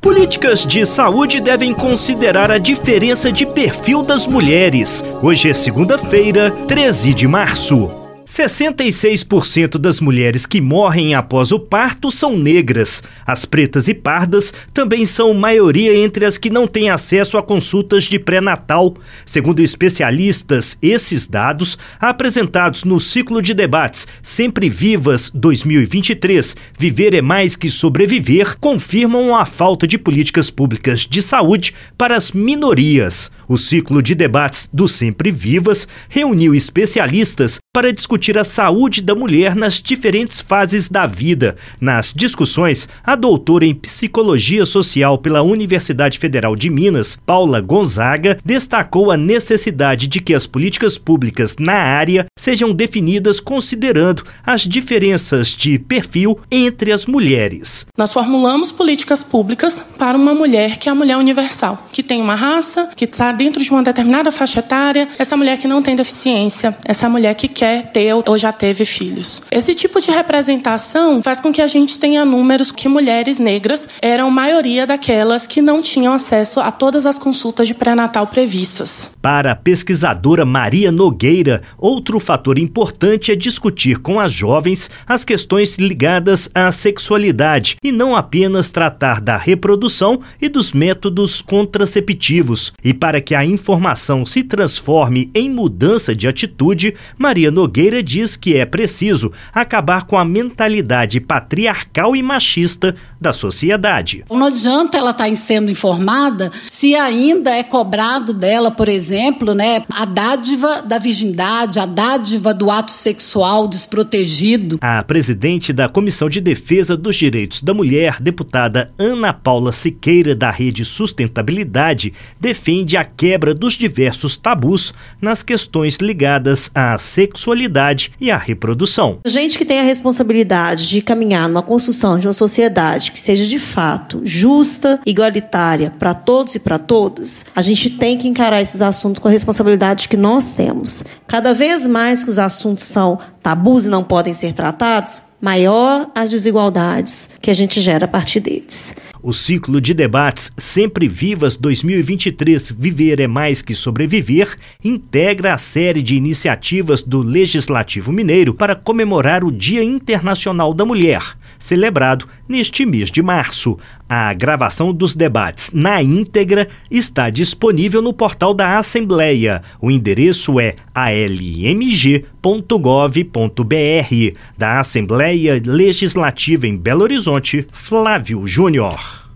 Políticas de saúde devem considerar a diferença de perfil das mulheres. Hoje é segunda-feira, 13 de março. 66% das mulheres que morrem após o parto são negras. As pretas e pardas também são maioria entre as que não têm acesso a consultas de pré-natal. Segundo especialistas, esses dados, apresentados no ciclo de debates Sempre Vivas 2023, Viver é Mais que Sobreviver, confirmam a falta de políticas públicas de saúde para as minorias. O ciclo de debates do Sempre Vivas reuniu especialistas para discutir a saúde da mulher nas diferentes fases da vida. Nas discussões, a doutora em Psicologia Social pela Universidade Federal de Minas, Paula Gonzaga, destacou a necessidade de que as políticas públicas na área sejam definidas considerando as diferenças de perfil entre as mulheres. Nós formulamos políticas públicas para uma mulher que é a mulher universal, que tem uma raça, que está dentro de uma determinada faixa etária, essa mulher que não tem deficiência, essa mulher que quer ter ou já teve filhos. Esse tipo de representação faz com que a gente tenha números que mulheres negras eram maioria daquelas que não tinham acesso a todas as consultas de pré-natal previstas. Para a pesquisadora Maria Nogueira, outro fator importante é discutir com as jovens as questões ligadas à sexualidade e não apenas tratar da reprodução e dos métodos contraceptivos. E para que a informação se transforme em mudança de atitude, Maria Nogueira diz que é preciso acabar com a mentalidade patriarcal e machista da sociedade. Não adianta ela estar tá sendo informada se ainda é cobrado dela, por exemplo, né, a dádiva da virgindade, a dádiva do ato sexual desprotegido. A presidente da Comissão de Defesa dos Direitos da Mulher, deputada Ana Paula Siqueira, da Rede Sustentabilidade, defende a quebra dos diversos tabus nas questões ligadas à sexualidade e à reprodução. Gente que tem a responsabilidade de caminhar numa construção de uma sociedade que seja de fato justa, igualitária para todos e para todas, a gente tem que encarar esses assuntos com a responsabilidade que nós temos. Cada vez mais que os assuntos são tabus e não podem ser tratados, maior as desigualdades que a gente gera a partir deles. O ciclo de debates Sempre Vivas 2023 Viver é Mais que Sobreviver integra a série de iniciativas do Legislativo Mineiro para comemorar o Dia Internacional da Mulher, celebrado neste mês de março. A gravação dos debates na íntegra está disponível no portal da Assembleia. O endereço é almg.gov.br da Assembleia Legislativa em Belo Horizonte, Flávio Júnior.